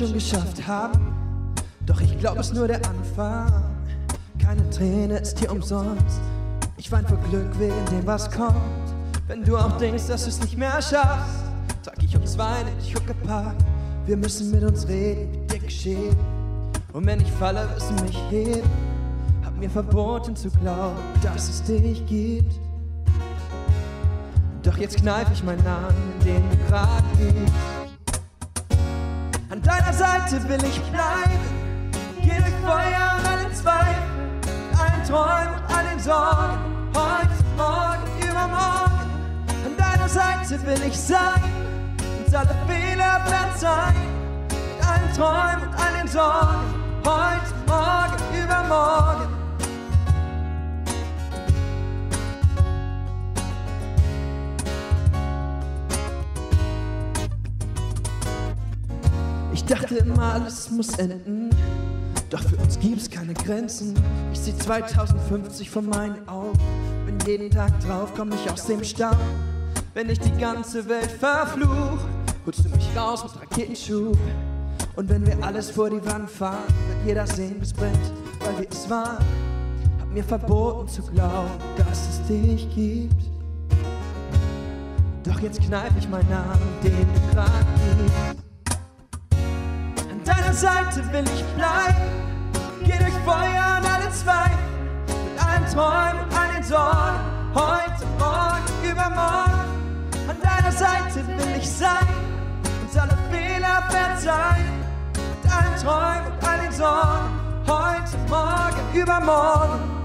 schon geschafft haben. Doch ich glaube, es ist nur der Anfang. Keine Träne ist hier umsonst. Ich wein vor Glück wegen dem, was kommt. Wenn du auch denkst, dass du es nicht mehr schaffst, trag ich uns Wein in die Huckepack. Wir müssen mit uns reden, wie dir geschehen. Und wenn ich falle, wirst du mich heben. Hab mir verboten zu glauben, dass es dich gibt. Doch jetzt kneif ich meinen Namen, den du grad liebst. An deiner Seite will ich bleiben. Durch Feuer und allen Zweifeln, allen Träumen und allen Sorgen. Heute, morgen, übermorgen. An deiner Seite will ich sein und alle Fehler verzeihen. Mit allen Träumen und allen Sorgen. Heute, morgen, übermorgen. Dachte immer, alles muss enden. Doch für uns gibt's keine Grenzen. Ich seh 2050 vor meinen Augen. Bin jeden Tag drauf, komm ich aus dem Stau. Wenn ich die ganze Welt verfluch, holst du mich raus mit Raketenschub. Und wenn wir alles vor die Wand fahren, wird jeder sehen, wie's brennt, weil wir es waren. Hab mir verboten zu glauben, dass es dich gibt. Doch jetzt kneif ich meinen Namen, den du grad liebst. Deiner Seite will ich bleiben. Geh durch Feuer und alle Zweifel. Mit allen Träumen und allen Sorgen. Heute, morgen, übermorgen. An deiner Seite will ich sein. Uns alle Fehler verzeihen. Mit allen Träumen und allen Sorgen. Heute, morgen, übermorgen.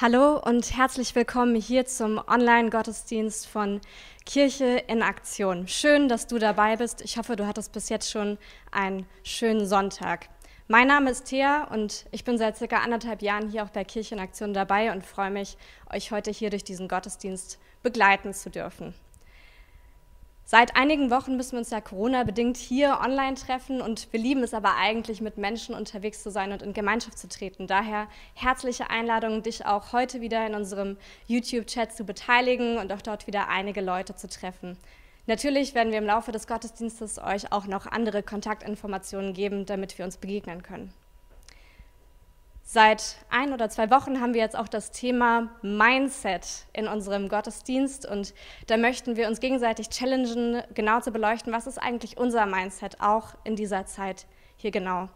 Hallo und herzlich willkommen hier zum Online-Gottesdienst von Kirche in Aktion. Schön, dass du dabei bist. Ich hoffe, du hattest bis jetzt schon einen schönen Sonntag. Mein Name ist Thea und ich bin seit circa anderthalb Jahren hier auch bei Kirche in Aktion dabei und freue mich, euch heute hier durch diesen Gottesdienst begleiten zu dürfen. Seit einigen Wochen müssen wir uns ja Corona-bedingt hier online treffen und wir lieben es aber eigentlich, mit Menschen unterwegs zu sein und in Gemeinschaft zu treten. Daher herzliche Einladung, dich auch heute wieder in unserem YouTube-Chat zu beteiligen und auch dort wieder einige Leute zu treffen. Natürlich werden wir im Laufe des Gottesdienstes euch auch noch andere Kontaktinformationen geben, damit wir uns begegnen können. Seit ein oder zwei Wochen haben wir jetzt auch das Thema Mindset in unserem Gottesdienst und da möchten wir uns gegenseitig challengen, genau zu beleuchten, was ist eigentlich unser Mindset auch in dieser Zeit hier genau.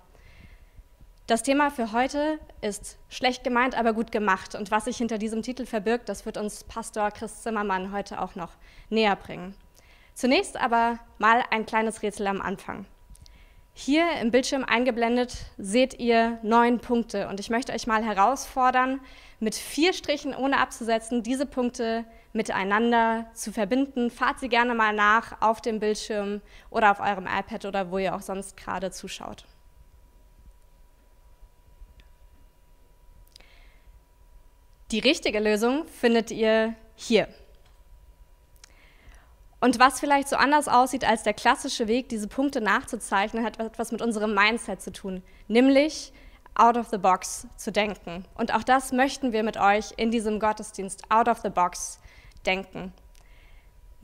Das Thema für heute ist schlecht gemeint, aber gut gemacht und was sich hinter diesem Titel verbirgt, das wird uns Pastor Chris Zimmermann heute auch noch näher bringen. Zunächst aber mal ein kleines Rätsel am Anfang. Hier im Bildschirm eingeblendet seht ihr neun Punkte und ich möchte euch mal herausfordern, mit vier Strichen ohne abzusetzen, diese Punkte miteinander zu verbinden. Fahrt sie gerne mal nach auf dem Bildschirm oder auf eurem iPad oder wo ihr auch sonst gerade zuschaut. Die richtige Lösung findet ihr hier. Und was vielleicht so anders aussieht als der klassische Weg, diese Punkte nachzuzeichnen, hat etwas mit unserem Mindset zu tun, nämlich out of the box zu denken. Und auch das möchten wir mit euch in diesem Gottesdienst out of the box denken.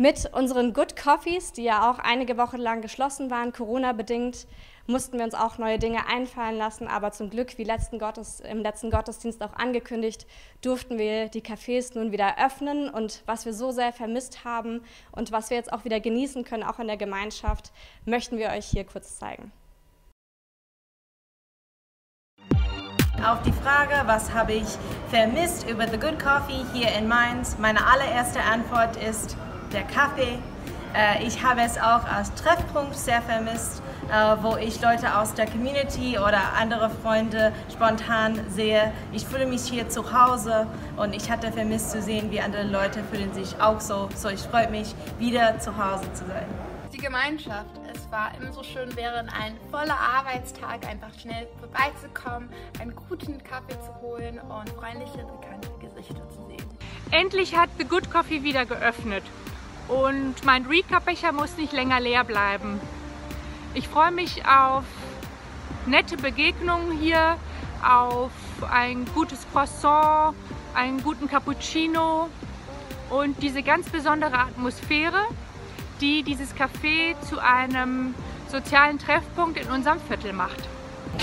Mit unseren Good Coffees, die ja auch einige Wochen lang geschlossen waren, Corona-bedingt, mussten wir uns auch neue Dinge einfallen lassen. Aber zum Glück, wie letzten Gottes, im letzten Gottesdienst auch angekündigt, durften wir die Cafés nun wieder öffnen. Und was wir so sehr vermisst haben und was wir jetzt auch wieder genießen können, auch in der Gemeinschaft, möchten wir euch hier kurz zeigen. Auf die Frage, was habe ich vermisst über The Good Coffee hier in Mainz, meine allererste Antwort ist der Kaffee. Äh, Ich habe es auch als Treffpunkt sehr vermisst, äh, wo ich Leute aus der Community oder andere Freunde spontan sehe. Ich fühle mich hier zu Hause und ich hatte vermisst zu sehen, wie andere Leute fühlen sich auch so. So, ich freue mich, wieder zu Hause zu sein. Die Gemeinschaft. Es es war immer so schön, während ein voller Arbeitstag einfach schnell vorbeizukommen, einen guten Kaffee zu holen und freundliche, bekannte Gesichter zu sehen. Endlich hat The Good Coffee wieder geöffnet und mein Recap-Becher muss nicht länger leer bleiben. Ich freue mich auf nette Begegnungen hier, auf ein gutes Croissant, einen guten Cappuccino und diese ganz besondere Atmosphäre, die dieses Café zu einem sozialen Treffpunkt in unserem Viertel macht.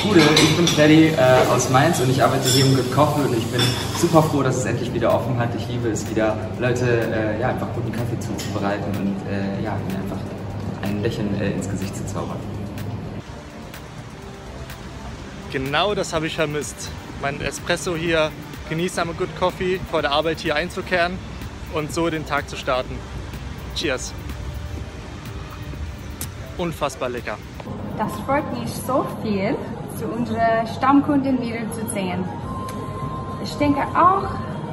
Gute, ich bin Freddy äh, aus Mainz und ich arbeite hier im Good Coffee und ich bin super froh, dass es endlich wieder offen hat. Ich liebe es wieder, Leute äh, ja, einfach guten Kaffee zuzubereiten und äh, ja, ihnen einfach ein Lächeln äh, ins Gesicht zu zaubern. Genau das habe ich vermisst. Mein Espresso hier genießen am Good Coffee, vor der Arbeit hier einzukehren und so den Tag zu starten. Cheers! Unfassbar lecker. Das freut mich so viel, zu unserer Stammkunden wiederzusehen. Ich denke auch,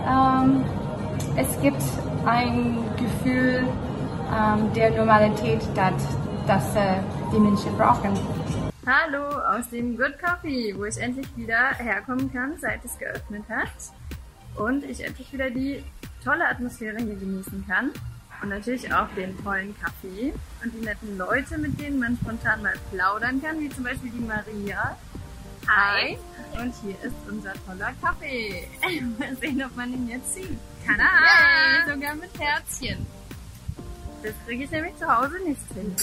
ähm, es gibt ein Gefühl ähm, der Normalität, das, das äh, die Menschen brauchen. Hallo aus dem Good Coffee, wo ich endlich wieder herkommen kann, seit es geöffnet hat. Und ich endlich wieder die tolle Atmosphäre hier genießen kann. Und natürlich auch den tollen Kaffee und die netten Leute, mit denen man spontan mal plaudern kann, wie zum Beispiel die Maria. Hi! Und hier ist unser toller Kaffee. Mal sehen, ob man ihn jetzt sieht. Tada! Yay, sogar mit Herzchen. Das kriege ich nämlich zu Hause nicht hin.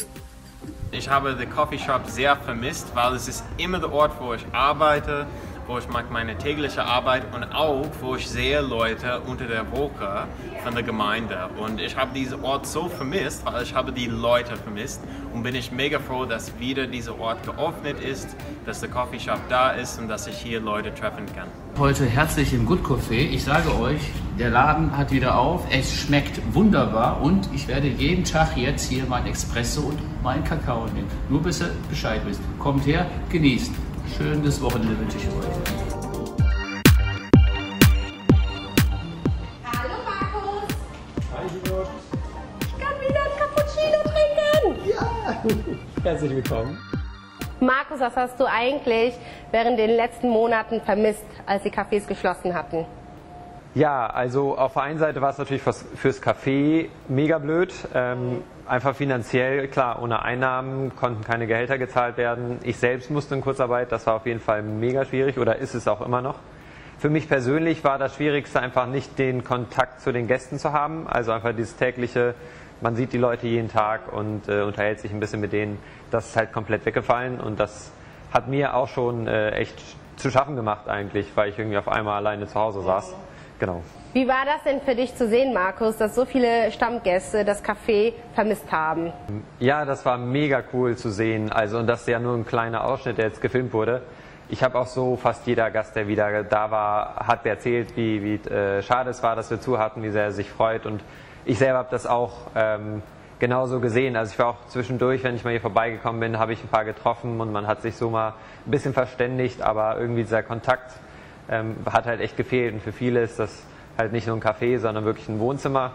Ich habe den Coffee Shop sehr vermisst, weil es ist immer der Ort, wo ich arbeite, wo ich mache meine tägliche Arbeit und auch, wo ich sehe Leute unter der Woche von der Gemeinde. Und ich habe diesen Ort so vermisst, weil ich habe die Leute vermisst und bin ich mega froh, dass wieder dieser Ort geöffnet ist, dass der Coffee Shop da ist und dass ich hier Leute treffen kann. Heute herzlich im Good Café. Ich sage euch, der Laden hat wieder auf. Es schmeckt wunderbar und ich werde jeden Tag jetzt hier mein Espresso und meinen Kakao nehmen. Nur bis ihr Bescheid wisst. Kommt her, genießt. Schönes Wochenende wünsche ich euch. Hallo Markus. Ich kann wieder ein Cappuccino trinken. Ja. Herzlich willkommen. Markus, was hast du eigentlich während den letzten Monaten vermisst, als die Cafés geschlossen hatten? Ja, also auf der einen Seite war es natürlich fürs, fürs Café mega blöd. Ähm, einfach finanziell, klar, ohne Einnahmen konnten keine Gehälter gezahlt werden. Ich selbst musste in Kurzarbeit, das war auf jeden Fall mega schwierig oder ist es auch immer noch. Für mich persönlich war das Schwierigste einfach nicht den Kontakt zu den Gästen zu haben, also einfach dieses tägliche, man sieht die Leute jeden Tag und äh, unterhält sich ein bisschen mit denen. Das ist halt komplett weggefallen und das hat mir auch schon äh, echt zu schaffen gemacht eigentlich, weil ich irgendwie auf einmal alleine zu Hause saß. Genau. Wie war das denn für dich zu sehen, Markus, dass so viele Stammgäste das Café vermisst haben? Ja, das war mega cool zu sehen. Also, und das ist ja nur ein kleiner Ausschnitt, der jetzt gefilmt wurde. Ich habe auch so fast jeder Gast, der wieder da war, hat erzählt, wie, wie äh, schade es war, dass wir zu hatten, wie sehr er sich freut. Und ich selber habe das auch ähm, genauso gesehen. Also ich war auch zwischendurch, wenn ich mal hier vorbeigekommen bin, habe ich ein paar getroffen und man hat sich so mal ein bisschen verständigt, aber irgendwie dieser Kontakt ähm, hat halt echt gefehlt. Und für viele ist das halt nicht nur ein Café, sondern wirklich ein Wohnzimmer,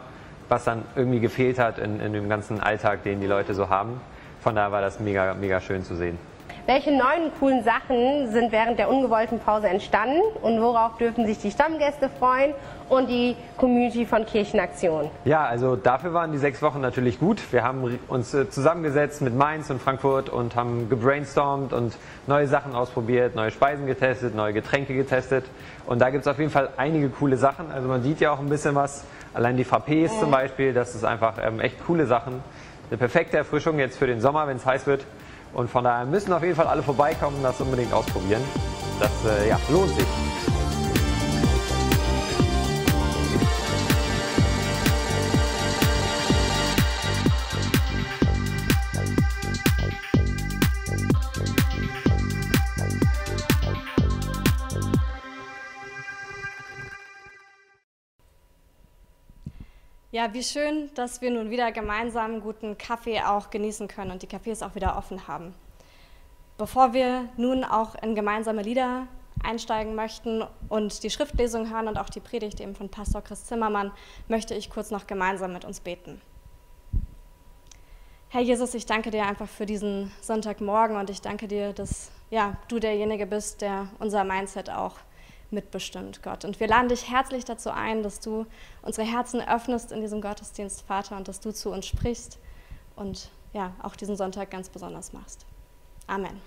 was dann irgendwie gefehlt hat in, in dem ganzen Alltag, den die Leute so haben. Von daher war das mega, mega schön zu sehen. Welche neuen coolen Sachen sind während der ungewollten Pause entstanden und worauf dürfen sich die Stammgäste freuen und die Community von Kirchenaktion? Ja, also dafür waren die sechs Wochen natürlich gut. Wir haben uns äh, zusammengesetzt mit Mainz und Frankfurt und haben gebrainstormt und neue Sachen ausprobiert, neue Speisen getestet, neue Getränke getestet. Und da gibt es auf jeden Fall einige coole Sachen. Also man sieht ja auch ein bisschen was. Allein die Frappés zum Beispiel, das ist einfach ähm, echt coole Sachen. Eine perfekte Erfrischung jetzt für den Sommer, wenn es heiß wird. Und von daher müssen auf jeden Fall alle vorbeikommen und das unbedingt ausprobieren. Das äh, ja, lohnt sich. Ja, wie schön, dass wir nun wieder gemeinsam guten Kaffee auch genießen können und die Cafés auch wieder offen haben. Bevor wir nun auch in gemeinsame Lieder einsteigen möchten und die Schriftlesung hören und auch die Predigt eben von Pastor Chris Zimmermann, möchte ich kurz noch gemeinsam mit uns beten. Herr Jesus, ich danke dir einfach für diesen Sonntagmorgen und ich danke dir, dass ja, du derjenige bist, der unser Mindset auch mitbestimmt, Gott. Und wir laden dich herzlich dazu ein, dass du unsere Herzen öffnest in diesem Gottesdienst, Vater, und dass du zu uns sprichst und ja, auch diesen Sonntag ganz besonders machst. Amen.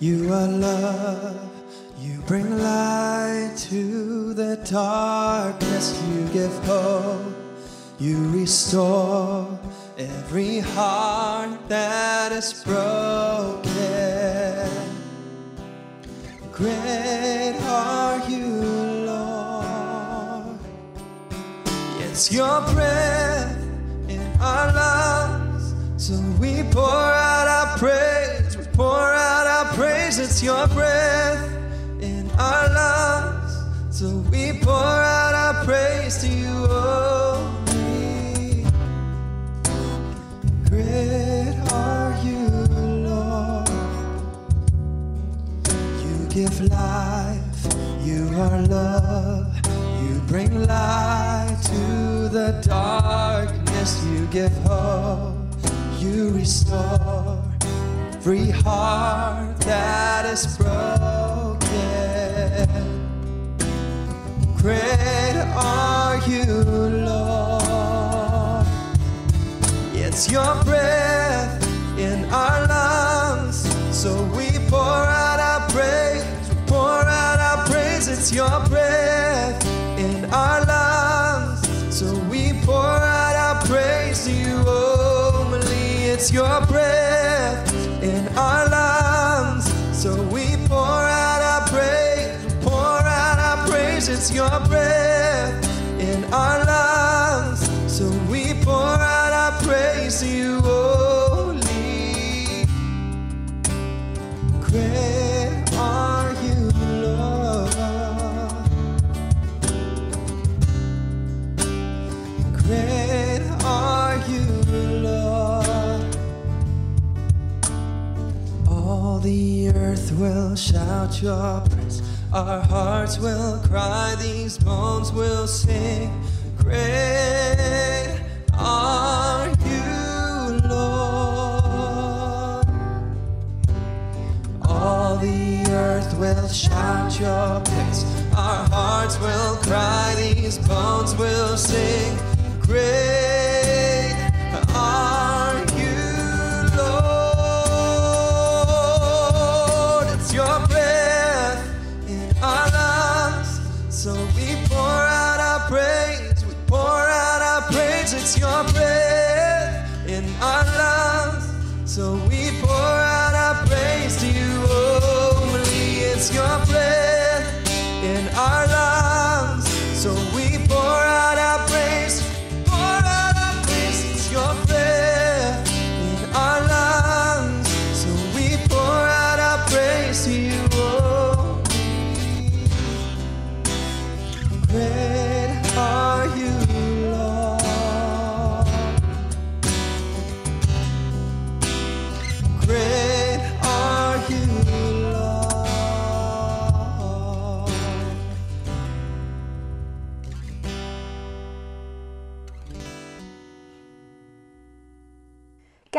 You are love. You bring light to the darkness, you give hope. You restore every heart that is broken. Great are you, Lord. It's your breath in our lungs, love. You bring light to the darkness, you give hope, you restore every heart that is broken. Great are you, Lord. It's your breath in our It's your breath in our lungs, so we pour out our praise. Pour out our praise. It's your breath earth will shout your praise. Our hearts will cry, these bones will sing. Great are you, Lord. All the earth will shout your praise. Our hearts will cry, these bones will sing. Great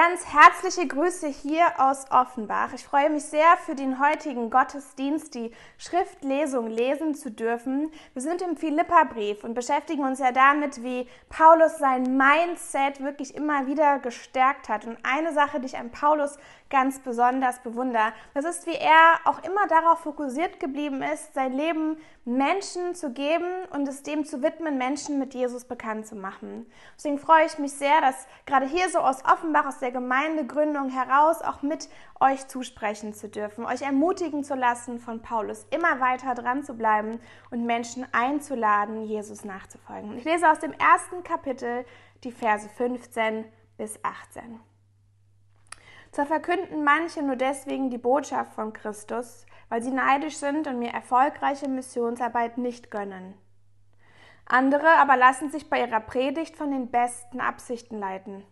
Ganz herzliche Grüße hier aus Offenbach. Ich freue mich sehr, für den heutigen Gottesdienst die Schriftlesung lesen zu dürfen. Wir sind im Philipperbrief und beschäftigen uns ja damit, wie Paulus sein Mindset wirklich immer wieder gestärkt hat. Und eine Sache, die ich an Paulus ganz besonders bewundere, das ist, wie er auch immer darauf fokussiert geblieben ist, sein Leben Menschen zu geben und es dem zu widmen, Menschen mit Jesus bekannt zu machen. Deswegen freue ich mich sehr, dass gerade hier so aus Offenbach, aus der Gemeindegründung heraus auch mit euch zusprechen zu dürfen, euch ermutigen zu lassen, von Paulus immer weiter dran zu bleiben und Menschen einzuladen, Jesus nachzufolgen. Ich lese aus dem ersten Kapitel die Verse 15 bis 18. Zwar verkünden manche nur deswegen die Botschaft von Christus, weil sie neidisch sind und mir erfolgreiche Missionsarbeit nicht gönnen. Andere aber lassen sich bei ihrer Predigt von den besten Absichten leiten.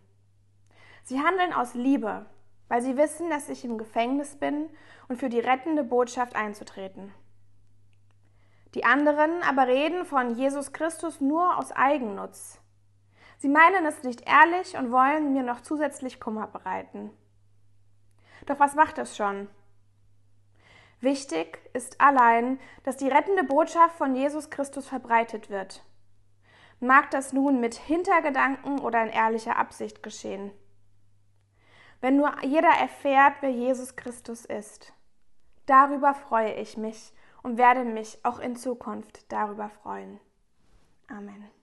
Sie handeln aus Liebe, weil sie wissen, dass ich im Gefängnis bin und für die rettende Botschaft einzutreten. Die anderen aber reden von Jesus Christus nur aus Eigennutz. Sie meinen es nicht ehrlich und wollen mir noch zusätzlich Kummer bereiten. Doch was macht es schon? Wichtig ist allein, dass die rettende Botschaft von Jesus Christus verbreitet wird. Mag das nun mit Hintergedanken oder in ehrlicher Absicht geschehen. wenn nur jeder erfährt, wer Jesus Christus ist. Darüber freue ich mich und werde mich auch in Zukunft darüber freuen. Amen.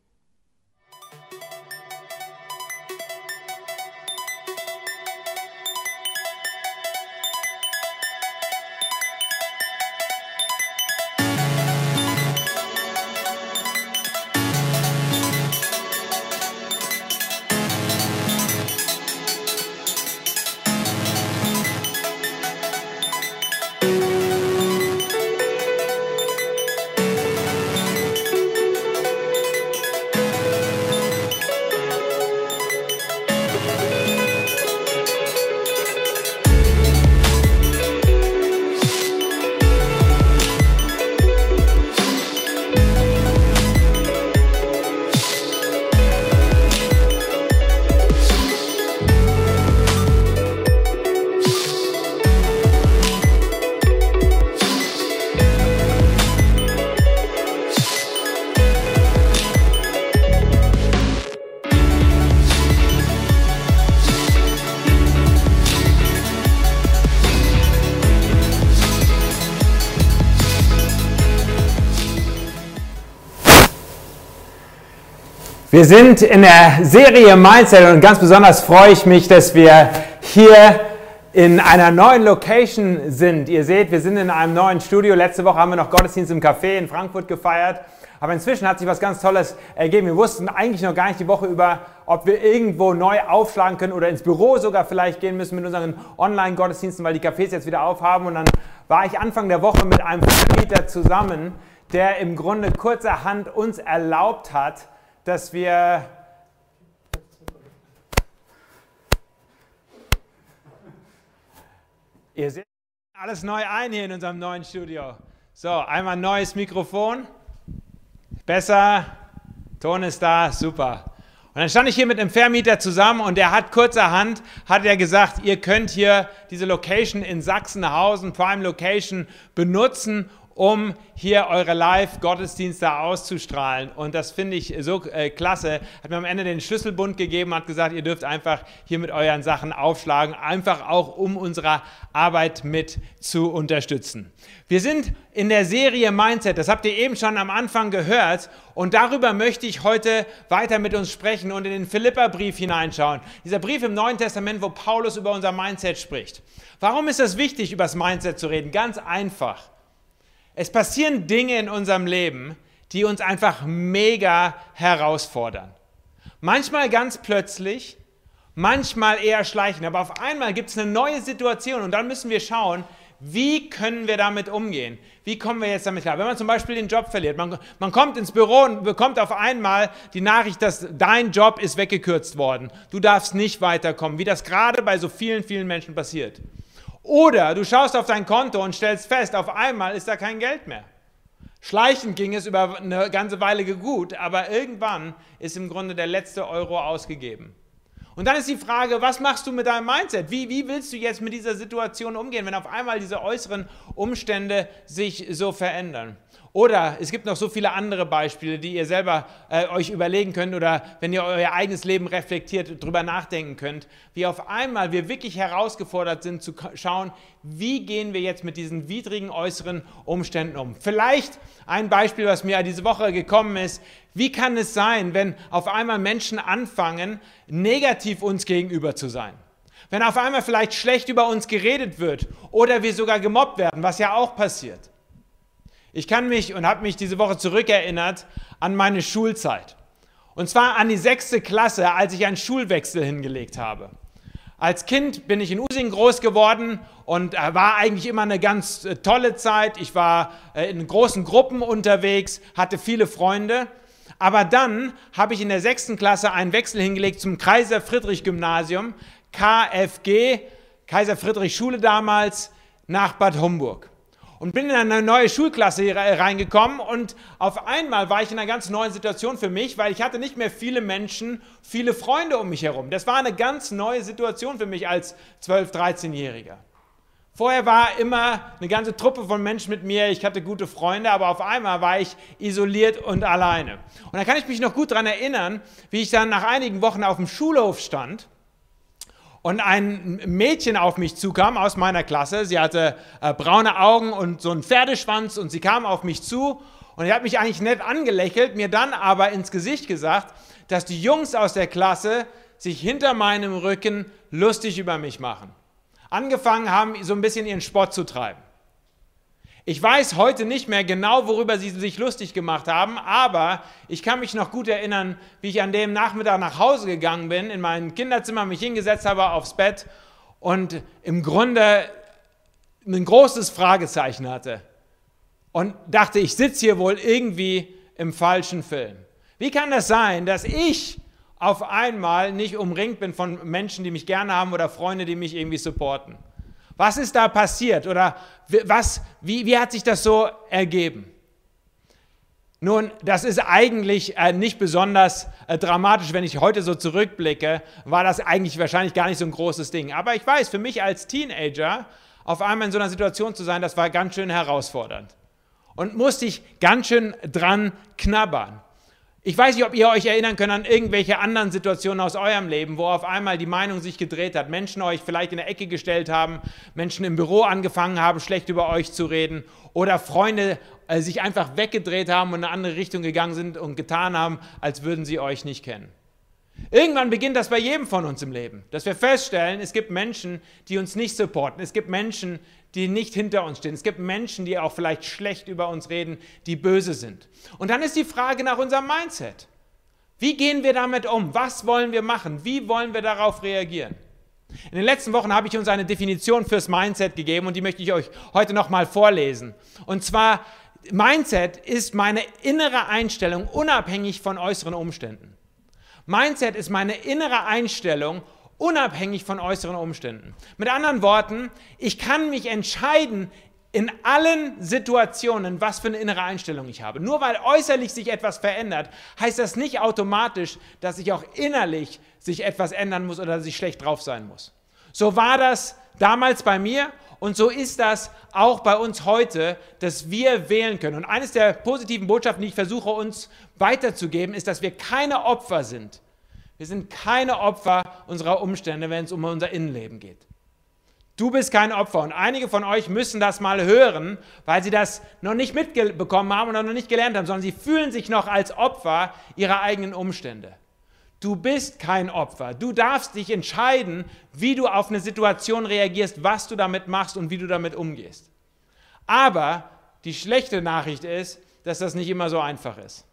Wir sind in der Serie Mindset und ganz besonders freue ich mich, dass wir hier in einer neuen Location sind. Ihr seht, wir sind in einem neuen Studio. Letzte Woche haben wir noch Gottesdienst im Café in Frankfurt gefeiert. Aber inzwischen hat sich was ganz Tolles ergeben. Wir wussten eigentlich noch gar nicht die Woche über, ob wir irgendwo neu aufschlagen können oder ins Büro sogar vielleicht gehen müssen mit unseren Online-Gottesdiensten, weil die Cafés jetzt wieder aufhaben. Und dann war ich Anfang der Woche mit einem Vermieter zusammen, der im Grunde kurzerhand uns erlaubt hat, dass wir Ihr seht alles neu ein hier in unserem neuen Studio. So, einmal neues Mikrofon. Besser. Ton ist da, super. Und dann stand ich hier mit einem Vermieter zusammen und der hat kurzerhand, hat er gesagt, ihr könnt hier diese Location in Sachsenhausen, Prime Location, benutzen, um hier eure Live-Gottesdienste auszustrahlen. Und das finde ich so äh, klasse. Hat mir am Ende den Schlüsselbund gegeben, hat gesagt, ihr dürft einfach hier mit euren Sachen aufschlagen, einfach auch um unsere Arbeit mit zu unterstützen. Wir sind in der Serie Mindset, das habt ihr eben schon am Anfang gehört. Und darüber möchte ich heute weiter mit uns sprechen und in den Philipperbrief hineinschauen. Dieser Brief im Neuen Testament, wo Paulus über unser Mindset spricht. Warum ist es wichtig, über das Mindset zu reden? Ganz einfach. Es passieren Dinge in unserem Leben, die uns einfach mega herausfordern. Manchmal ganz plötzlich, manchmal eher schleichend, aber auf einmal gibt es eine neue Situation und dann müssen wir schauen, wie können wir damit umgehen? Wie kommen wir jetzt damit klar? Wenn man zum Beispiel den Job verliert, man, man kommt ins Büro und bekommt auf einmal die Nachricht, dass dein Job ist weggekürzt worden. Du darfst nicht weiterkommen, wie das gerade bei so vielen, vielen Menschen passiert. Oder du schaust auf dein Konto und stellst fest, auf einmal ist da kein Geld mehr. Schleichend ging es über eine ganze Weile gut, aber irgendwann ist im Grunde der letzte Euro ausgegeben. Und dann ist die Frage, was machst du mit deinem Mindset? Wie, wie willst du jetzt mit dieser Situation umgehen, wenn auf einmal diese äußeren Umstände sich so verändern? Oder es gibt noch so viele andere Beispiele, die ihr selber äh, euch überlegen könnt oder wenn ihr euer eigenes Leben reflektiert, drüber nachdenken könnt, wie auf einmal wir wirklich herausgefordert sind zu schauen, wie gehen wir jetzt mit diesen widrigen äußeren Umständen um. Vielleicht ein Beispiel, was mir diese Woche gekommen ist. Wie kann es sein, wenn auf einmal Menschen anfangen, negativ uns gegenüber zu sein? Wenn auf einmal vielleicht schlecht über uns geredet wird oder wir sogar gemobbt werden, was ja auch passiert. Ich kann mich und habe mich diese Woche zurückerinnert an meine Schulzeit. Und zwar an die sechste Klasse, als ich einen Schulwechsel hingelegt habe. Als Kind bin ich in Using groß geworden und äh, war eigentlich immer eine ganz äh, tolle Zeit. Ich war äh, in großen Gruppen unterwegs, hatte viele Freunde. Aber dann habe ich in der sechsten Klasse einen Wechsel hingelegt zum Kaiser Friedrich Gymnasium, KFG, Kaiser Friedrich Schule damals, nach Bad Homburg und bin in eine neue Schulklasse reingekommen und auf einmal war ich in einer ganz neuen Situation für mich, weil ich hatte nicht mehr viele Menschen, viele Freunde um mich herum. Das war eine ganz neue Situation für mich als 12-, 13-Jähriger. Vorher war immer eine ganze Truppe von Menschen mit mir, ich hatte gute Freunde, aber auf einmal war ich isoliert und alleine. Und da kann ich mich noch gut daran erinnern, wie ich dann nach einigen Wochen auf dem Schulhof stand und ein Mädchen auf mich zukam aus meiner Klasse. Sie hatte äh, braune Augen und so einen Pferdeschwanz und sie kam auf mich zu und sie hat mich eigentlich nett angelächelt, mir dann aber ins Gesicht gesagt, dass die Jungs aus der Klasse sich hinter meinem Rücken lustig über mich machen. Angefangen haben, so ein bisschen ihren Spott zu treiben. Ich weiß heute nicht mehr genau, worüber sie sich lustig gemacht haben, aber ich kann mich noch gut erinnern, wie ich an dem Nachmittag nach Hause gegangen bin, in mein Kinderzimmer mich hingesetzt habe aufs Bett und im Grunde ein großes Fragezeichen hatte und dachte, ich sitze hier wohl irgendwie im falschen Film. Wie kann das sein, dass ich auf einmal nicht umringt bin von Menschen, die mich gerne haben oder Freunde, die mich irgendwie supporten? Was ist da passiert oder was, wie, wie hat sich das so ergeben? Nun, das ist eigentlich äh, nicht besonders äh, dramatisch, wenn ich heute so zurückblicke, war das eigentlich wahrscheinlich gar nicht so ein großes Ding. Aber ich weiß, für mich als Teenager auf einmal in so einer Situation zu sein, das war ganz schön herausfordernd. Und musste ich ganz schön dran knabbern. Ich weiß nicht, ob ihr euch erinnern könnt an irgendwelche anderen Situationen aus eurem Leben, wo auf einmal die Meinung sich gedreht hat, Menschen euch vielleicht in der Ecke gestellt haben, Menschen im Büro angefangen haben, schlecht über euch zu reden oder Freunde äh, sich einfach weggedreht haben und in eine andere Richtung gegangen sind und getan haben, als würden sie euch nicht kennen. Irgendwann beginnt das bei jedem von uns im Leben, dass wir feststellen, es gibt Menschen, die uns nicht supporten. Es gibt Menschen, die nicht hinter uns stehen. Es gibt Menschen, die auch vielleicht schlecht über uns reden, die böse sind. Und dann ist die Frage nach unserem Mindset. Wie gehen wir damit um? Was wollen wir machen? Wie wollen wir darauf reagieren? In den letzten Wochen habe ich uns eine Definition fürs Mindset gegeben und die möchte ich euch heute nochmal vorlesen. Und zwar, Mindset ist meine innere Einstellung unabhängig von äußeren Umständen. Mindset ist meine innere Einstellung unabhängig von äußeren Umständen. Mit anderen Worten, ich kann mich entscheiden in allen Situationen, was für eine innere Einstellung ich habe. Nur weil äußerlich sich etwas verändert, heißt das nicht automatisch, dass sich auch innerlich sich etwas ändern muss oder dass ich schlecht drauf sein muss. So war das damals bei mir und so ist das auch bei uns heute, dass wir wählen können. Und eines der positiven Botschaften, die ich versuche uns weiterzugeben, ist, dass wir keine Opfer sind wir sind keine Opfer unserer Umstände, wenn es um unser Innenleben geht. Du bist kein Opfer und einige von euch müssen das mal hören, weil sie das noch nicht mitbekommen haben und noch nicht gelernt haben, sondern sie fühlen sich noch als Opfer ihrer eigenen Umstände. Du bist kein Opfer. Du darfst dich entscheiden, wie du auf eine Situation reagierst, was du damit machst und wie du damit umgehst. Aber die schlechte Nachricht ist, dass das nicht immer so einfach ist.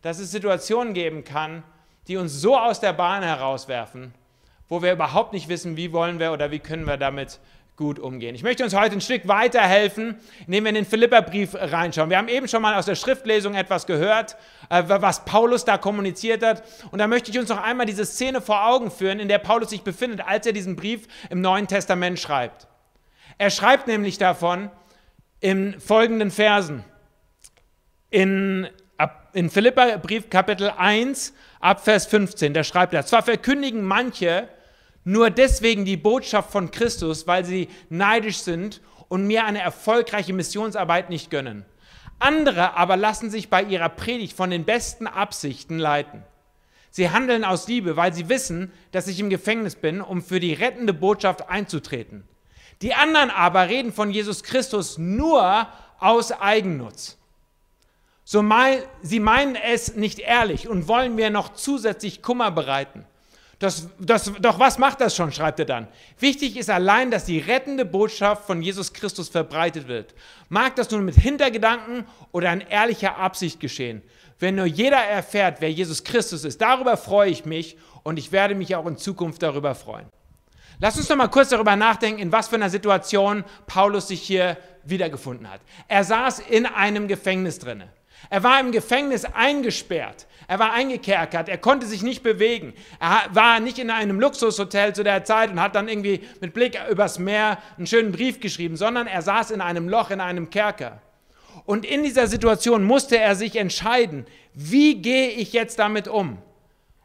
Dass es Situationen geben kann, die uns so aus der Bahn herauswerfen, wo wir überhaupt nicht wissen, wie wollen wir oder wie können wir damit gut umgehen. Ich möchte uns heute ein Stück weiterhelfen, indem wir in den Philipperbrief reinschauen. Wir haben eben schon mal aus der Schriftlesung etwas gehört, äh, was Paulus da kommuniziert hat. Und da möchte ich uns noch einmal diese Szene vor Augen führen, in der Paulus sich befindet, als er diesen Brief im Neuen Testament schreibt. Er schreibt nämlich davon in folgenden Versen. In, in Philipperbrief Kapitel 1 ab Vers 15, da schreibt er, zwar verkündigen manche nur deswegen die Botschaft von Christus, weil sie neidisch sind und mir eine erfolgreiche Missionsarbeit nicht gönnen. Andere aber lassen sich bei ihrer Predigt von den besten Absichten leiten. Sie handeln aus Liebe, weil sie wissen, dass ich im Gefängnis bin, um für die rettende Botschaft einzutreten. Die anderen aber reden von Jesus Christus nur aus Eigennutz. So mein, sie meinen es nicht ehrlich und wollen mir noch zusätzlich Kummer bereiten. Das, das, doch was macht das schon, schreibt er dann. Wichtig ist allein, dass die rettende Botschaft von Jesus Christus verbreitet wird. Mag das nun mit Hintergedanken oder in ehrlicher Absicht geschehen. Wenn nur jeder erfährt, wer Jesus Christus ist, darüber freue ich mich und ich werde mich auch in Zukunft darüber freuen. Lass uns noch mal kurz darüber nachdenken, in was für einer Situation Paulus sich hier wiedergefunden hat. Er saß in einem Gefängnis drinne. Er war im Gefängnis eingesperrt. Er war eingekerkert. Er konnte sich nicht bewegen. Er war nicht in einem Luxushotel zu der Zeit und hat dann irgendwie mit Blick übers Meer einen schönen Brief geschrieben, sondern er saß in einem Loch, in einem Kerker. Und in dieser Situation musste er sich entscheiden, wie gehe ich jetzt damit um?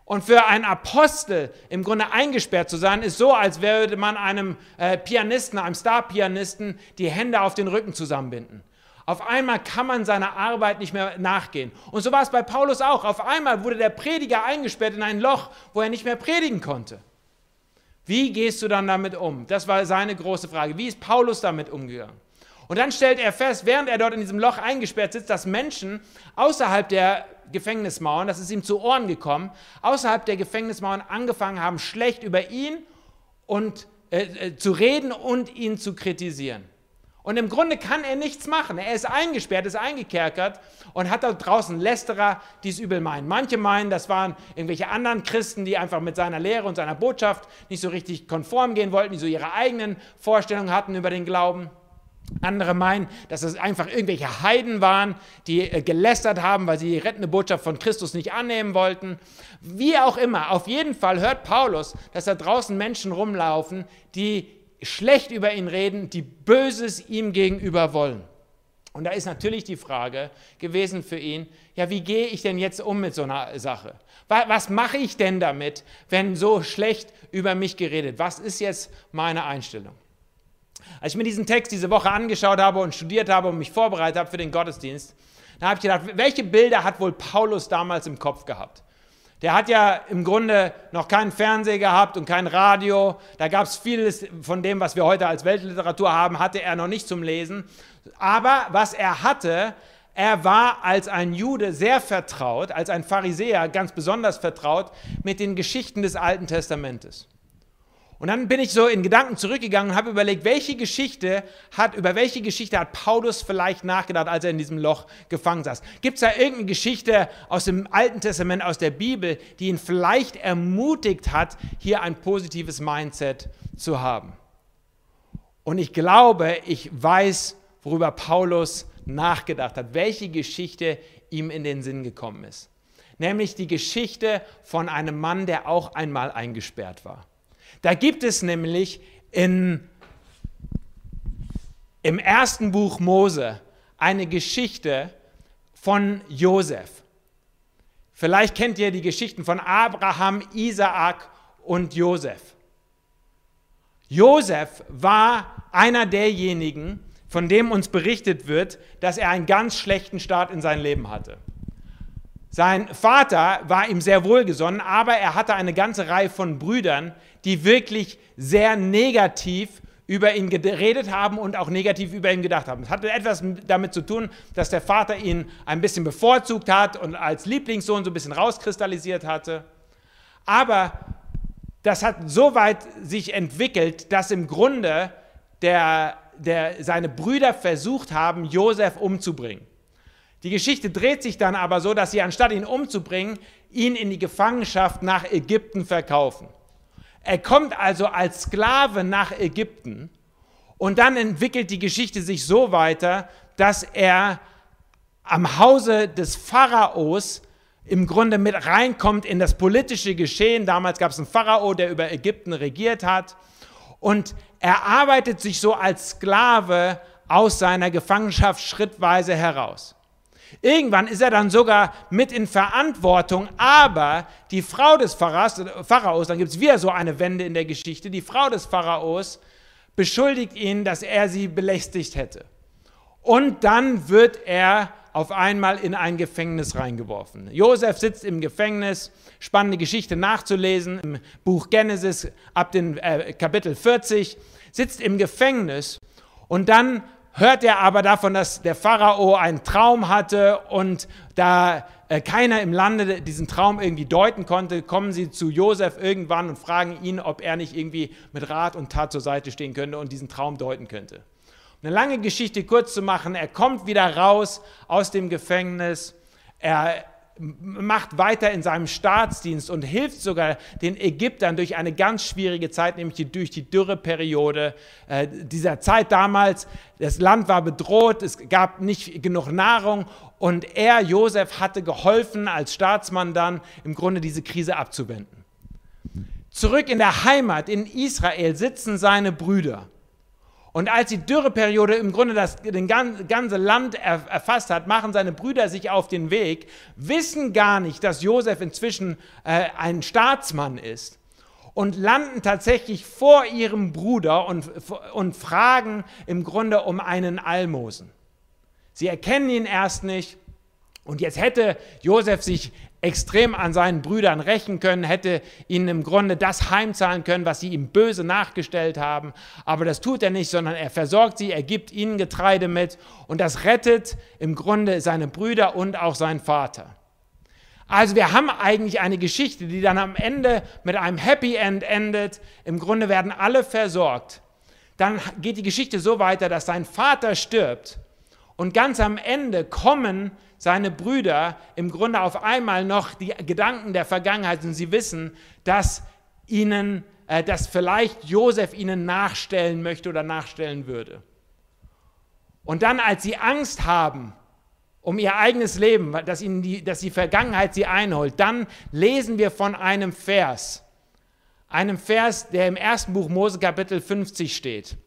Und für einen Apostel im Grunde eingesperrt zu sein, ist so, als würde man einem äh, Pianisten, einem Star-Pianisten, die Hände auf den Rücken zusammenbinden. Auf einmal kann man seiner Arbeit nicht mehr nachgehen. Und so war es bei Paulus auch. Auf einmal wurde der Prediger eingesperrt in ein Loch, wo er nicht mehr predigen konnte. Wie gehst du dann damit um? Das war seine große Frage. Wie ist Paulus damit umgegangen? Und dann stellt er fest, während er dort in diesem Loch eingesperrt sitzt, dass Menschen außerhalb der Gefängnismauern, das ist ihm zu Ohren gekommen, außerhalb der Gefängnismauern angefangen haben, schlecht über ihn und äh, äh, zu reden und ihn zu kritisieren. Und im Grunde kann er nichts machen. Er ist eingesperrt, ist eingekerkert und hat da draußen Lästerer, die es übel meinen. Manche meinen, das waren irgendwelche anderen Christen, die einfach mit seiner Lehre und seiner Botschaft nicht so richtig konform gehen wollten, die so ihre eigenen Vorstellungen hatten über den Glauben. Andere meinen, dass es einfach irgendwelche Heiden waren, die äh, gelästert haben, weil sie die rettende Botschaft von Christus nicht annehmen wollten. Wie auch immer, auf jeden Fall hört Paulus, dass da draußen Menschen rumlaufen, die schlecht über ihn reden, die Böses ihm gegenüber wollen. Und da ist natürlich die Frage gewesen für ihn, ja, wie gehe ich denn jetzt um mit so einer Sache? Was mache ich denn damit, wenn so schlecht über mich geredet? Was ist jetzt meine Einstellung? Als ich mir diesen Text diese Woche angeschaut habe und studiert habe und mich vorbereitet habe für den Gottesdienst, da habe ich gedacht, welche Bilder hat wohl Paulus damals im Kopf gehabt? Der hat ja im Grunde noch keinen Fernseher gehabt und kein Radio. Da gab es vieles von dem, was wir heute als Weltliteratur haben, hatte er noch nicht zum Lesen. Aber was er hatte, er war als ein Jude sehr vertraut, als ein Pharisäer ganz besonders vertraut mit den Geschichten des Alten Testamentes. Und dann bin ich so in Gedanken zurückgegangen und habe überlegt, welche Geschichte hat, über welche Geschichte hat Paulus vielleicht nachgedacht, als er in diesem Loch gefangen saß. Gibt es da irgendeine Geschichte aus dem Alten Testament, aus der Bibel, die ihn vielleicht ermutigt hat, hier ein positives Mindset zu haben? Und ich glaube, ich weiß, worüber Paulus nachgedacht hat, welche Geschichte ihm in den Sinn gekommen ist. Nämlich die Geschichte von einem Mann, der auch einmal eingesperrt war. Da gibt es nämlich in, im ersten Buch Mose eine Geschichte von Josef. Vielleicht kennt ihr die Geschichten von Abraham, Isaak und Josef. Josef war einer derjenigen, von dem uns berichtet wird, dass er einen ganz schlechten Start in sein Leben hatte. Sein Vater war ihm sehr wohlgesonnen, aber er hatte eine ganze Reihe von Brüdern, die wirklich sehr negativ über ihn geredet haben und auch negativ über ihn gedacht haben. Es hatte etwas damit zu tun, dass der Vater ihn ein bisschen bevorzugt hat und als Lieblingssohn so ein bisschen rauskristallisiert hatte. Aber das hat so weit sich entwickelt, dass im Grunde der, der, seine Brüder versucht haben, Josef umzubringen. Die Geschichte dreht sich dann aber so, dass sie anstatt ihn umzubringen, ihn in die Gefangenschaft nach Ägypten verkaufen. Er kommt also als Sklave nach Ägypten und dann entwickelt die Geschichte sich so weiter, dass er am Hause des Pharaos im Grunde mit reinkommt in das politische Geschehen. Damals gab es einen Pharao, der über Ägypten regiert hat. Und er arbeitet sich so als Sklave aus seiner Gefangenschaft schrittweise heraus. Irgendwann ist er dann sogar mit in Verantwortung, aber die Frau des Pharaos, dann gibt es wieder so eine Wende in der Geschichte, die Frau des Pharaos beschuldigt ihn, dass er sie belästigt hätte. Und dann wird er auf einmal in ein Gefängnis reingeworfen. Josef sitzt im Gefängnis, spannende Geschichte nachzulesen im Buch Genesis ab dem äh, Kapitel 40, sitzt im Gefängnis und dann hört er aber davon, dass der Pharao einen Traum hatte und da äh, keiner im Lande diesen Traum irgendwie deuten konnte, kommen sie zu Josef irgendwann und fragen ihn, ob er nicht irgendwie mit Rat und Tat zur Seite stehen könnte und diesen Traum deuten könnte. Eine lange Geschichte kurz zu machen, er kommt wieder raus aus dem Gefängnis, er macht weiter in seinem Staatsdienst und hilft sogar den Ägyptern durch eine ganz schwierige Zeit, nämlich durch die Dürreperiode äh, dieser Zeit damals. Das Land war bedroht, es gab nicht genug Nahrung und er, Josef, hatte geholfen, als Staatsmann dann im Grunde diese Krise abzuwenden. Zurück in der Heimat in Israel sitzen seine Brüder und als die Dürreperiode im Grunde das den ganze Land erfasst hat, machen seine Brüder sich auf den Weg, wissen gar nicht, dass Josef inzwischen äh, ein Staatsmann ist und landen tatsächlich vor ihrem Bruder und, und fragen im Grunde um einen Almosen. Sie erkennen ihn erst nicht Und jetzt hätte Josef sich extrem an seinen Brüdern rächen können, hätte ihnen im Grunde das heimzahlen können, was sie ihm böse nachgestellt haben. Aber das tut er nicht, sondern er versorgt sie, er gibt ihnen Getreide mit und das rettet im Grunde seine Brüder und auch seinen Vater. Also wir haben eigentlich eine Geschichte, die dann am Ende mit einem Happy End endet. Im Grunde werden alle versorgt. Dann geht die Geschichte so weiter, dass sein Vater stirbt und ganz am Ende kommen seine Brüder im Grunde auf einmal noch die Gedanken der Vergangenheit und sie wissen, dass ihnen, äh, dass vielleicht Josef ihnen nachstellen möchte oder nachstellen würde. Und dann, als sie Angst haben um ihr eigenes Leben, dass, ihnen die, dass die Vergangenheit sie einholt, dann lesen wir von einem Vers, einem Vers, der im ersten Buch Mose Kapitel 50 steht.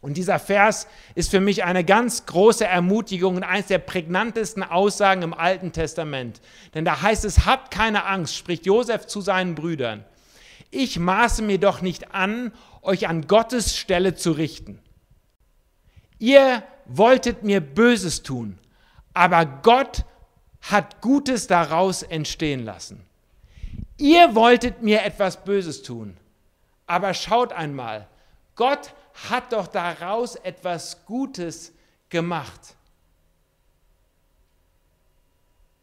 Und dieser Vers ist für mich eine ganz große Ermutigung und eines der prägnantesten Aussagen im Alten Testament. Denn da heißt es, habt keine Angst, spricht Josef zu seinen Brüdern. Ich maße mir doch nicht an, euch an Gottes Stelle zu richten. Ihr wolltet mir Böses tun, aber Gott hat Gutes daraus entstehen lassen. Ihr wolltet mir etwas Böses tun, aber schaut einmal, Gott hat doch daraus etwas Gutes gemacht.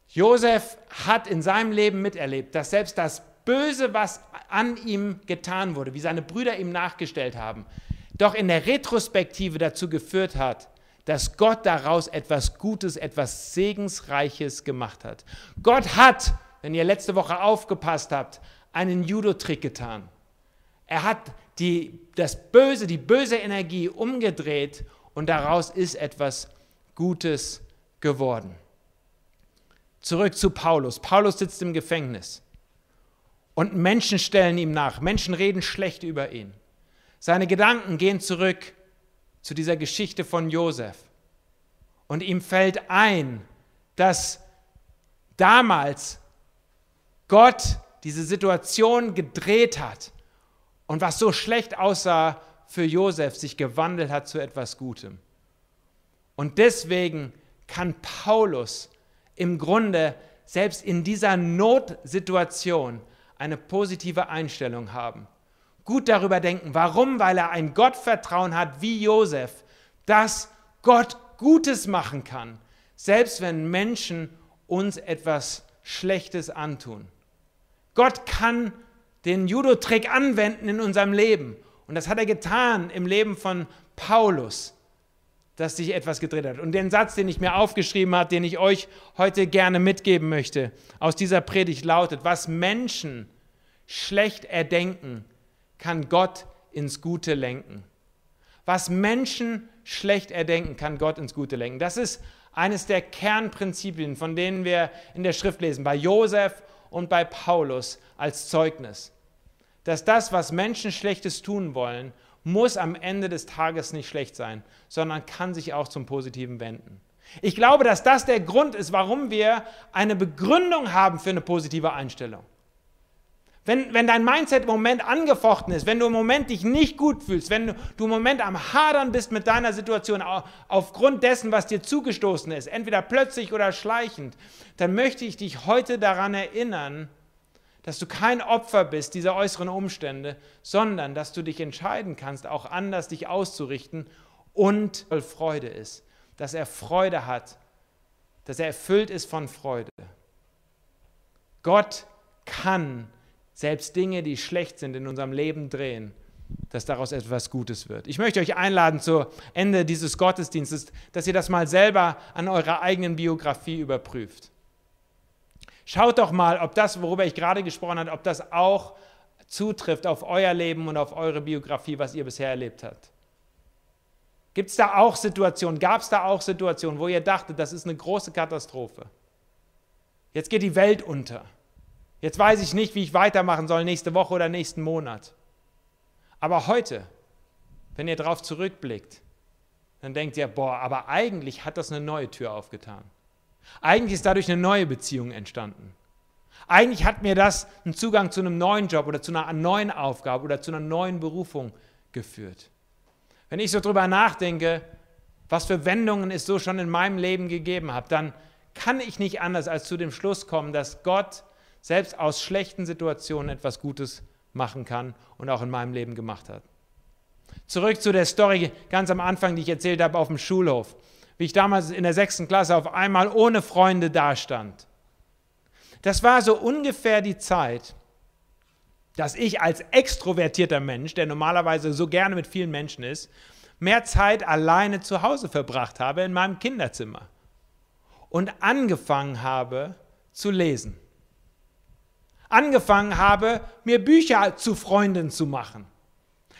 Josef hat in seinem Leben miterlebt, dass selbst das Böse, was an ihm getan wurde, wie seine Brüder ihm nachgestellt haben, doch in der Retrospektive dazu geführt hat, dass Gott daraus etwas Gutes, etwas Segensreiches gemacht hat. Gott hat, wenn ihr letzte Woche aufgepasst habt, einen Judo-Trick getan. Er hat die, das Böse, die böse Energie umgedreht und daraus ist etwas Gutes geworden. Zurück zu Paulus. Paulus sitzt im Gefängnis und Menschen stellen ihm nach. Menschen reden schlecht über ihn. Seine Gedanken gehen zurück zu dieser Geschichte von Josef. Und ihm fällt ein, dass damals Gott diese Situation gedreht hat und was so schlecht aussah für Josef, sich gewandelt hat zu etwas Gutem. Und deswegen kann Paulus im Grunde selbst in dieser Notsituation eine positive Einstellung haben. Gut darüber denken. Warum? Weil er ein Gottvertrauen hat wie Josef, dass Gott Gutes machen kann, selbst wenn Menschen uns etwas Schlechtes antun. Gott kann den Judo-Trick anwenden in unserem Leben. Und das hat er getan im Leben von Paulus, dass sich etwas gedreht hat. Und den Satz, den ich mir aufgeschrieben habe, den ich euch heute gerne mitgeben möchte, aus dieser Predigt lautet, was Menschen schlecht erdenken, kann Gott ins Gute lenken. Was Menschen schlecht erdenken, kann Gott ins Gute lenken. Das ist eines der Kernprinzipien, von denen wir in der Schrift lesen, bei Josef und bei Paulus als Zeugnis dass das, was Menschen Schlechtes tun wollen, muss am Ende des Tages nicht schlecht sein, sondern kann sich auch zum Positiven wenden. Ich glaube, dass das der Grund ist, warum wir eine Begründung haben für eine positive Einstellung. Wenn, wenn dein Mindset im Moment angefochten ist, wenn du im Moment dich nicht gut fühlst, wenn du, du im Moment am Hadern bist mit deiner Situation aufgrund dessen, was dir zugestoßen ist, entweder plötzlich oder schleichend, dann möchte ich dich heute daran erinnern, dass du kein Opfer bist dieser äußeren Umstände, sondern dass du dich entscheiden kannst, auch anders dich auszurichten und voll Freude ist, dass er Freude hat, dass er erfüllt ist von Freude. Gott kann selbst Dinge, die schlecht sind, in unserem Leben drehen, dass daraus etwas Gutes wird. Ich möchte euch einladen zu Ende dieses Gottesdienstes, dass ihr das mal selber an eurer eigenen Biografie überprüft. Schaut doch mal, ob das, worüber ich gerade gesprochen habe, ob das auch zutrifft auf euer Leben und auf eure Biografie, was ihr bisher erlebt habt. Gibt es da auch Situationen, gab es da auch Situationen, wo ihr dachtet, das ist eine große Katastrophe? Jetzt geht die Welt unter. Jetzt weiß ich nicht, wie ich weitermachen soll nächste Woche oder nächsten Monat. Aber heute, wenn ihr darauf zurückblickt, dann denkt ihr, boah, aber eigentlich hat das eine neue Tür aufgetan. Eigentlich ist dadurch eine neue Beziehung entstanden. Eigentlich hat mir das einen Zugang zu einem neuen Job oder zu einer neuen Aufgabe oder zu einer neuen Berufung geführt. Wenn ich so drüber nachdenke, was für Wendungen es so schon in meinem Leben gegeben hat, dann kann ich nicht anders als zu dem Schluss kommen, dass Gott selbst aus schlechten Situationen etwas Gutes machen kann und auch in meinem Leben gemacht hat. Zurück zu der Story ganz am Anfang, die ich erzählt habe auf dem Schulhof, wie ich damals in der sechsten Klasse auf einmal ohne Freunde dastand. Das war so ungefähr die Zeit, dass ich als extrovertierter Mensch, der normalerweise so gerne mit vielen Menschen ist, mehr Zeit alleine zu Hause verbracht habe in meinem Kinderzimmer und angefangen habe zu lesen. Angefangen habe, mir Bücher zu Freunden zu machen.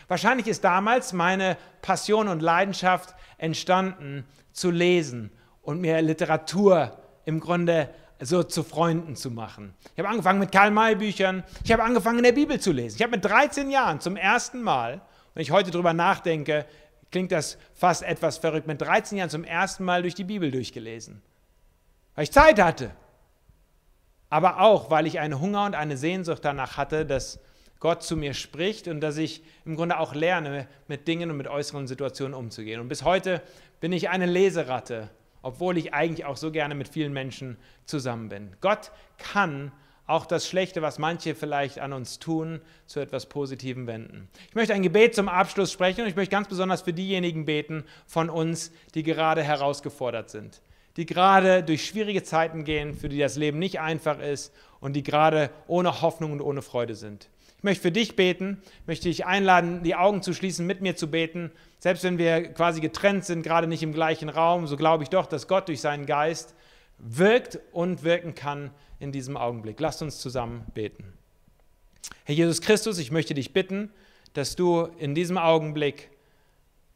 Wahrscheinlich ist damals meine Passion und Leidenschaft entstanden, zu lesen und mir Literatur im Grunde so zu Freunden zu machen. Ich habe angefangen mit Karl-May-Büchern. Ich habe angefangen in der Bibel zu lesen. Ich habe mit 13 Jahren zum ersten Mal, wenn ich heute darüber nachdenke, klingt das fast etwas verrückt, mit 13 Jahren zum ersten Mal durch die Bibel durchgelesen. Weil ich Zeit hatte. Aber auch, weil ich einen Hunger und eine Sehnsucht danach hatte, dass Gott zu mir spricht und dass ich im Grunde auch lerne, mit Dingen und mit äußeren Situationen umzugehen. Und bis heute bin ich eine Leseratte obwohl ich eigentlich auch so gerne mit vielen Menschen zusammen bin. Gott kann auch das Schlechte, was manche vielleicht an uns tun, zu etwas Positivem wenden. Ich möchte ein Gebet zum Abschluss sprechen und ich möchte ganz besonders für diejenigen beten von uns, die gerade herausgefordert sind, die gerade durch schwierige Zeiten gehen, für die das Leben nicht einfach ist und die gerade ohne Hoffnung und ohne Freude sind. Ich möchte für dich beten, möchte dich einladen, die Augen zu schließen, mit mir zu beten. Selbst wenn wir quasi getrennt sind, gerade nicht im gleichen Raum, so glaube ich doch, dass Gott durch seinen Geist wirkt und wirken kann in diesem Augenblick. Lasst uns zusammen beten. Herr Jesus Christus, ich möchte dich bitten, dass du in diesem Augenblick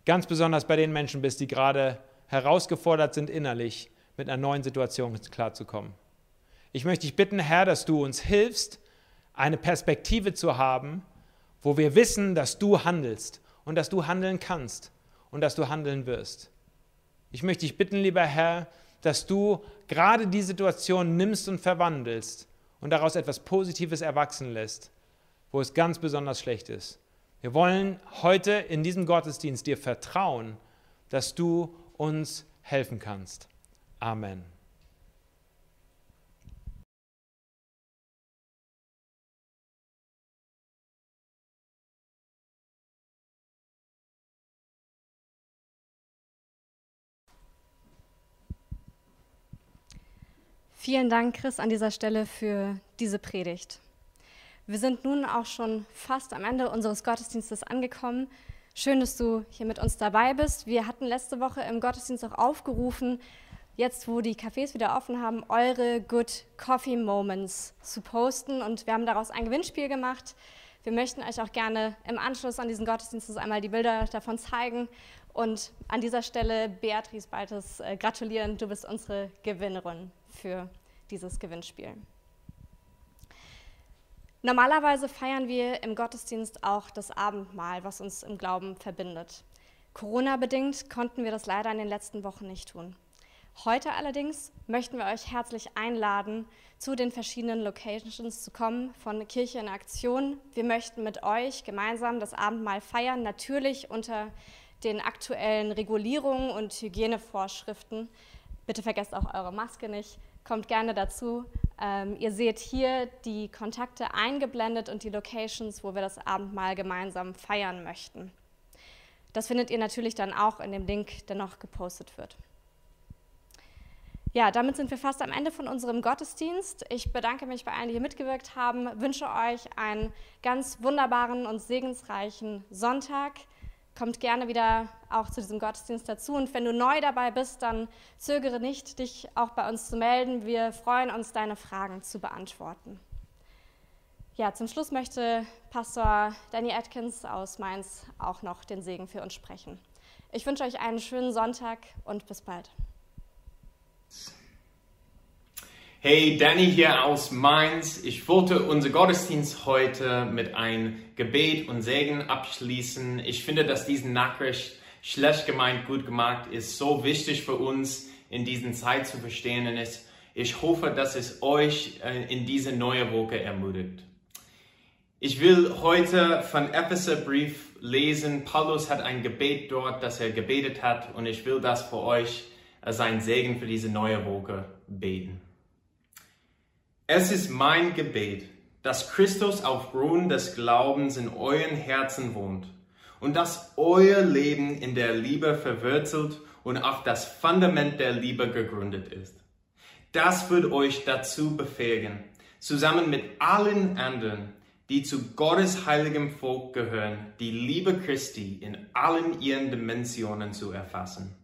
ganz besonders bei den Menschen bist, die gerade herausgefordert sind, innerlich mit einer neuen Situation klarzukommen. Ich möchte dich bitten, Herr, dass du uns hilfst, eine Perspektive zu haben, wo wir wissen, dass du handelst und dass du handeln kannst und dass du handeln wirst. Ich möchte dich bitten, lieber Herr, dass du gerade die Situation nimmst und verwandelst und daraus etwas Positives erwachsen lässt, wo es ganz besonders schlecht ist. Wir wollen heute in diesem Gottesdienst dir vertrauen, dass du uns helfen kannst. Amen. Vielen Dank, Chris, an dieser Stelle für diese Predigt. Wir sind nun auch schon fast am Ende unseres Gottesdienstes angekommen. Schön, dass du hier mit uns dabei bist. Wir hatten letzte Woche im Gottesdienst auch aufgerufen, jetzt wo die Cafés wieder offen haben, eure Good Coffee Moments zu posten. Und wir haben daraus ein Gewinnspiel gemacht. Wir möchten euch auch gerne im Anschluss an diesen Gottesdienst einmal die Bilder davon zeigen. Und an dieser Stelle, Beatrice Baltes, äh, gratulieren, du bist unsere Gewinnerin für dieses Gewinnspiel. Normalerweise feiern wir im Gottesdienst auch das Abendmahl, was uns im Glauben verbindet. Corona-bedingt konnten wir das leider in den letzten Wochen nicht tun. Heute allerdings möchten wir euch herzlich einladen, zu den verschiedenen Locations zu kommen von Kirche in Aktion. Wir möchten mit euch gemeinsam das Abendmahl feiern, natürlich unter den aktuellen Regulierungen und Hygienevorschriften. Bitte vergesst auch eure Maske nicht kommt gerne dazu. Ähm, ihr seht hier die Kontakte eingeblendet und die Locations, wo wir das Abendmahl gemeinsam feiern möchten. Das findet ihr natürlich dann auch in dem Link, der noch gepostet wird. Ja, damit sind wir fast am Ende von unserem Gottesdienst. Ich bedanke mich bei allen, die hier mitgewirkt haben, wünsche euch einen ganz wunderbaren und segensreichen Sonntag kommt gerne wieder auch zu diesem Gottesdienst dazu. Und wenn du neu dabei bist, dann zögere nicht, dich auch bei uns zu melden. Wir freuen uns, deine Fragen zu beantworten. Ja, zum Schluss möchte Pastor Danny Atkins aus Mainz auch noch den Segen für uns sprechen. Ich wünsche euch einen schönen Sonntag und bis bald. Hey, Danny hier aus Mainz. Ich wollte unser Gottesdienst heute mit einem Gebet und Segen abschließen. Ich finde, dass diese Nachricht schlecht gemeint, gut gemacht ist, so wichtig für uns in diesen Zeit zu verstehen. Und ich hoffe, dass es euch äh, in diese neue Woche ermutigt. Ich will heute von Epheserbrief lesen. Paulus hat ein Gebet dort, das er gebetet hat, und ich will das für euch sein Segen für diese neue Woche beten. Es ist mein Gebet, dass Christus aufgrund des Glaubens in euren Herzen wohnt und dass euer Leben in der Liebe verwurzelt und auf das Fundament der Liebe gegründet ist. Das wird euch dazu befähigen, zusammen mit allen anderen, die zu Gottes heiligem Volk gehören, die Liebe Christi in allen ihren Dimensionen zu erfassen.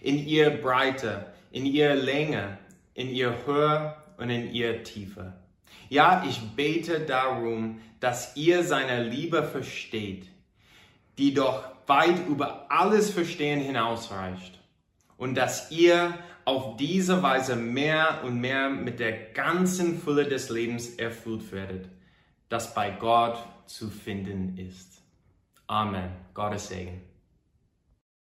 In ihr Breite, in ihr Länge, in ihr Höhe und in ihr Tiefe. Ja, ich bete darum, dass ihr seine Liebe versteht, die doch weit über alles Verstehen hinausreicht. Und dass ihr auf diese Weise mehr und mehr mit der ganzen Fülle des Lebens erfüllt werdet, das bei Gott zu finden ist. Amen. Gottes Segen.